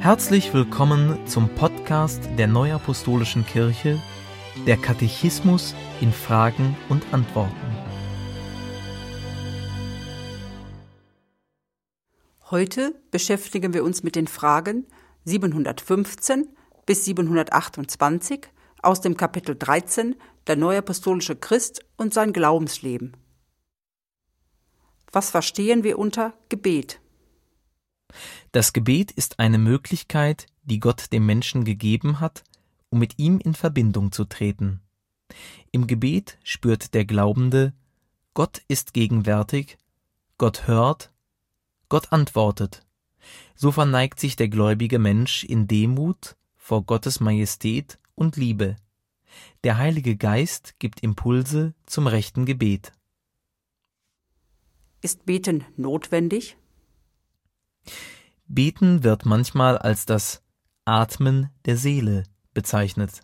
Herzlich willkommen zum Podcast der Neuapostolischen Kirche, der Katechismus in Fragen und Antworten. Heute beschäftigen wir uns mit den Fragen 715 bis 728 aus dem Kapitel 13 Der Neuapostolische Christ und sein Glaubensleben. Was verstehen wir unter Gebet? Das Gebet ist eine Möglichkeit, die Gott dem Menschen gegeben hat, um mit ihm in Verbindung zu treten. Im Gebet spürt der Glaubende, Gott ist gegenwärtig, Gott hört, Gott antwortet. So verneigt sich der gläubige Mensch in Demut vor Gottes Majestät und Liebe. Der Heilige Geist gibt Impulse zum rechten Gebet. Ist Beten notwendig? Beten wird manchmal als das Atmen der Seele bezeichnet.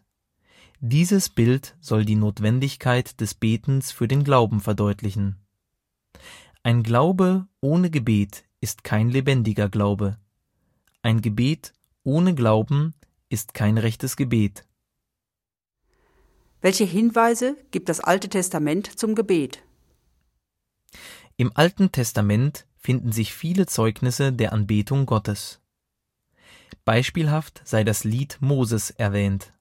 Dieses Bild soll die Notwendigkeit des Betens für den Glauben verdeutlichen. Ein Glaube ohne Gebet ist kein lebendiger Glaube. Ein Gebet ohne Glauben ist kein rechtes Gebet. Welche Hinweise gibt das Alte Testament zum Gebet? Im Alten Testament finden sich viele Zeugnisse der Anbetung Gottes. Beispielhaft sei das Lied Moses erwähnt.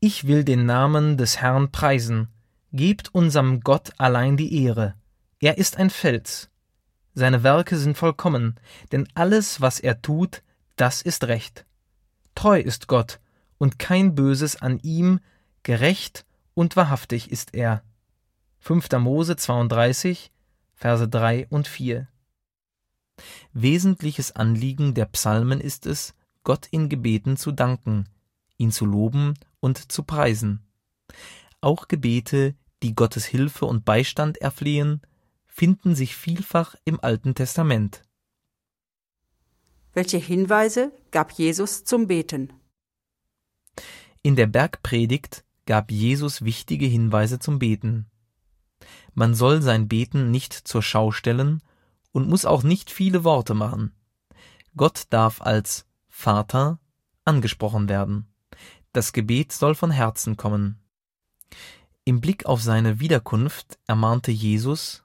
Ich will den Namen des Herrn preisen, gebt unserem Gott allein die Ehre. Er ist ein Fels. Seine Werke sind vollkommen, denn alles, was er tut, das ist recht. Treu ist Gott, und kein Böses an ihm, gerecht und wahrhaftig ist er. 5. Mose 32, Verse 3 und 4. Wesentliches Anliegen der Psalmen ist es, Gott in Gebeten zu danken, ihn zu loben und zu preisen. Auch Gebete, die Gottes Hilfe und Beistand erflehen, finden sich vielfach im Alten Testament. Welche Hinweise gab Jesus zum Beten? In der Bergpredigt gab Jesus wichtige Hinweise zum Beten. Man soll sein Beten nicht zur Schau stellen und muss auch nicht viele Worte machen. Gott darf als Vater angesprochen werden. Das Gebet soll von Herzen kommen. Im Blick auf seine Wiederkunft ermahnte Jesus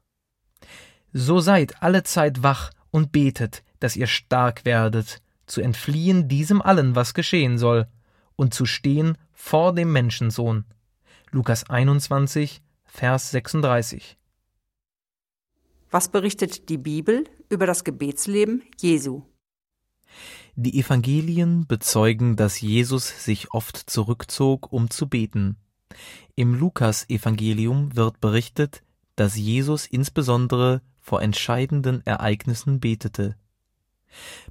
So seid alle Zeit wach und betet, dass ihr stark werdet, zu entfliehen diesem allen, was geschehen soll, und zu stehen vor dem Menschensohn. Lukas 21, Vers 36. Was berichtet die Bibel über das Gebetsleben Jesu? Die Evangelien bezeugen, dass Jesus sich oft zurückzog, um zu beten. Im Lukas-Evangelium wird berichtet, dass Jesus insbesondere vor entscheidenden Ereignissen betete.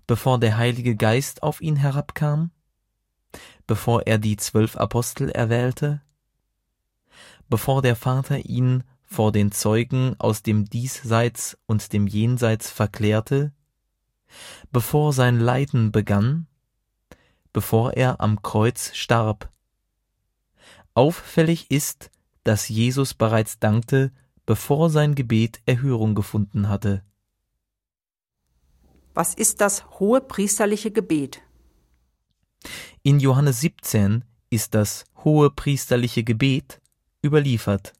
Bevor der Heilige Geist auf ihn herabkam, bevor er die zwölf Apostel erwählte, bevor der Vater ihn vor den Zeugen aus dem Diesseits und dem Jenseits verklärte, bevor sein Leiden begann, bevor er am Kreuz starb. Auffällig ist, dass Jesus bereits dankte, bevor sein Gebet Erhörung gefunden hatte. Was ist das hohe priesterliche Gebet? In Johannes 17 ist das hohe priesterliche Gebet überliefert.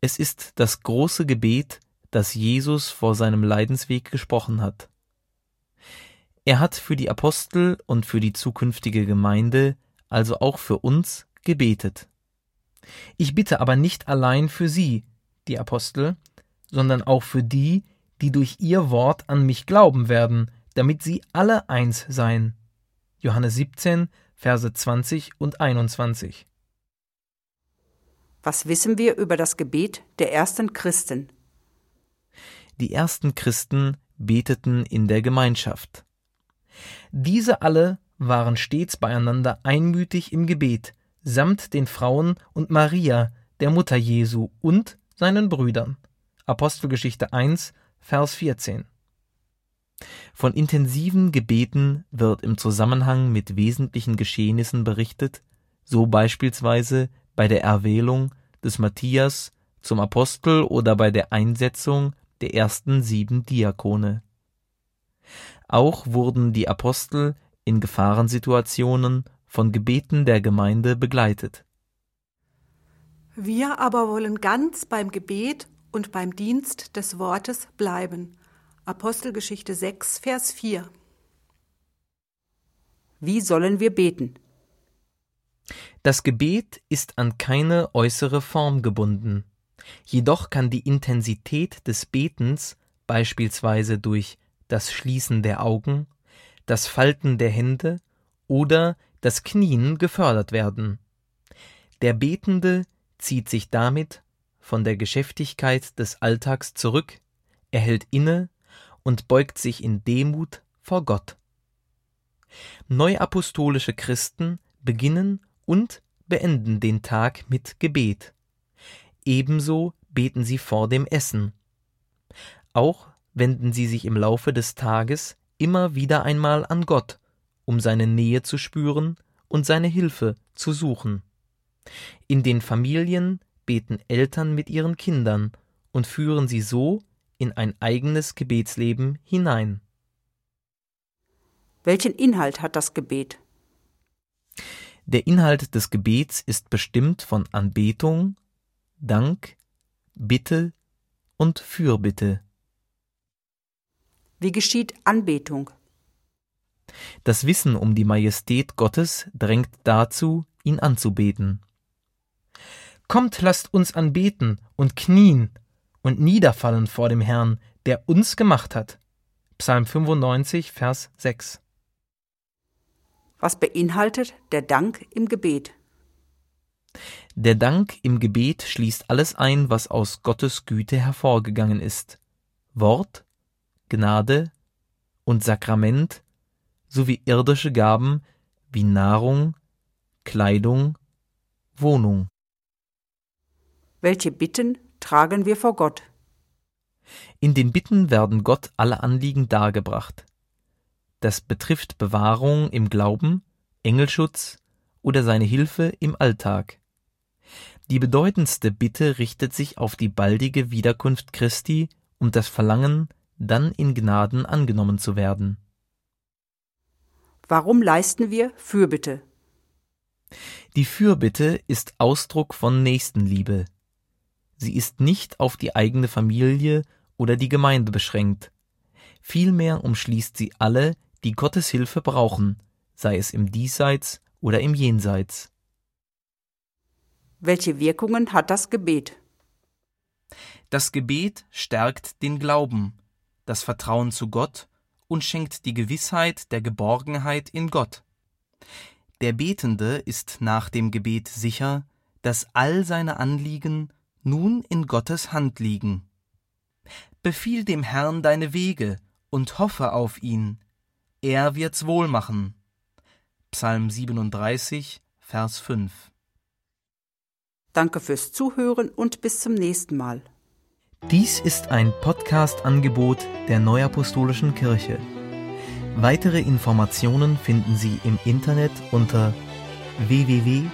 Es ist das große Gebet, das Jesus vor seinem Leidensweg gesprochen hat. Er hat für die Apostel und für die zukünftige Gemeinde, also auch für uns, gebetet. Ich bitte aber nicht allein für sie, die Apostel, sondern auch für die, die durch ihr Wort an mich glauben werden, damit sie alle eins seien. Johannes 17, Verse 20 und 21. Was wissen wir über das Gebet der ersten Christen? Die ersten Christen beteten in der Gemeinschaft. Diese alle waren stets beieinander einmütig im Gebet, samt den Frauen und Maria, der Mutter Jesu und seinen Brüdern. Apostelgeschichte 1, Vers 14. Von intensiven Gebeten wird im Zusammenhang mit wesentlichen Geschehnissen berichtet, so beispielsweise bei der Erwählung des Matthias zum Apostel oder bei der Einsetzung der ersten sieben Diakone. Auch wurden die Apostel in Gefahrensituationen von Gebeten der Gemeinde begleitet. Wir aber wollen ganz beim Gebet und beim Dienst des Wortes bleiben. Apostelgeschichte 6, Vers 4. Wie sollen wir beten? Das Gebet ist an keine äußere Form gebunden. Jedoch kann die Intensität des Betens beispielsweise durch das Schließen der Augen, das Falten der Hände oder das Knien gefördert werden. Der Betende zieht sich damit von der Geschäftigkeit des Alltags zurück, er hält inne und beugt sich in Demut vor Gott. Neuapostolische Christen beginnen und beenden den Tag mit Gebet. Ebenso beten sie vor dem Essen. Auch wenden sie sich im Laufe des Tages immer wieder einmal an Gott, um seine Nähe zu spüren und seine Hilfe zu suchen. In den Familien beten Eltern mit ihren Kindern und führen sie so in ein eigenes Gebetsleben hinein. Welchen Inhalt hat das Gebet? Der Inhalt des Gebets ist bestimmt von Anbetung, Dank, Bitte und Fürbitte. Wie geschieht Anbetung? Das Wissen um die Majestät Gottes drängt dazu, ihn anzubeten. Kommt, lasst uns anbeten und knien und niederfallen vor dem Herrn, der uns gemacht hat. Psalm 95, Vers 6. Was beinhaltet der Dank im Gebet? Der Dank im Gebet schließt alles ein, was aus Gottes Güte hervorgegangen ist. Wort, Gnade und Sakrament sowie irdische Gaben wie Nahrung, Kleidung, Wohnung. Welche Bitten tragen wir vor Gott? In den Bitten werden Gott alle Anliegen dargebracht. Das betrifft Bewahrung im Glauben, Engelschutz oder seine Hilfe im Alltag. Die bedeutendste Bitte richtet sich auf die baldige Wiederkunft Christi und das Verlangen, dann in Gnaden angenommen zu werden. Warum leisten wir Fürbitte? Die Fürbitte ist Ausdruck von Nächstenliebe. Sie ist nicht auf die eigene Familie oder die Gemeinde beschränkt. Vielmehr umschließt sie alle, die Gottes Hilfe brauchen, sei es im Diesseits oder im Jenseits. Welche Wirkungen hat das Gebet? Das Gebet stärkt den Glauben, das Vertrauen zu Gott und schenkt die Gewissheit der Geborgenheit in Gott. Der Betende ist nach dem Gebet sicher, dass all seine Anliegen nun in Gottes Hand liegen. Befiehl dem Herrn deine Wege und hoffe auf ihn, er wird's wohl machen. Psalm 37, Vers 5. Danke fürs Zuhören und bis zum nächsten Mal. Dies ist ein Podcast-Angebot der Neuapostolischen Kirche. Weitere Informationen finden Sie im Internet unter www.nak.org.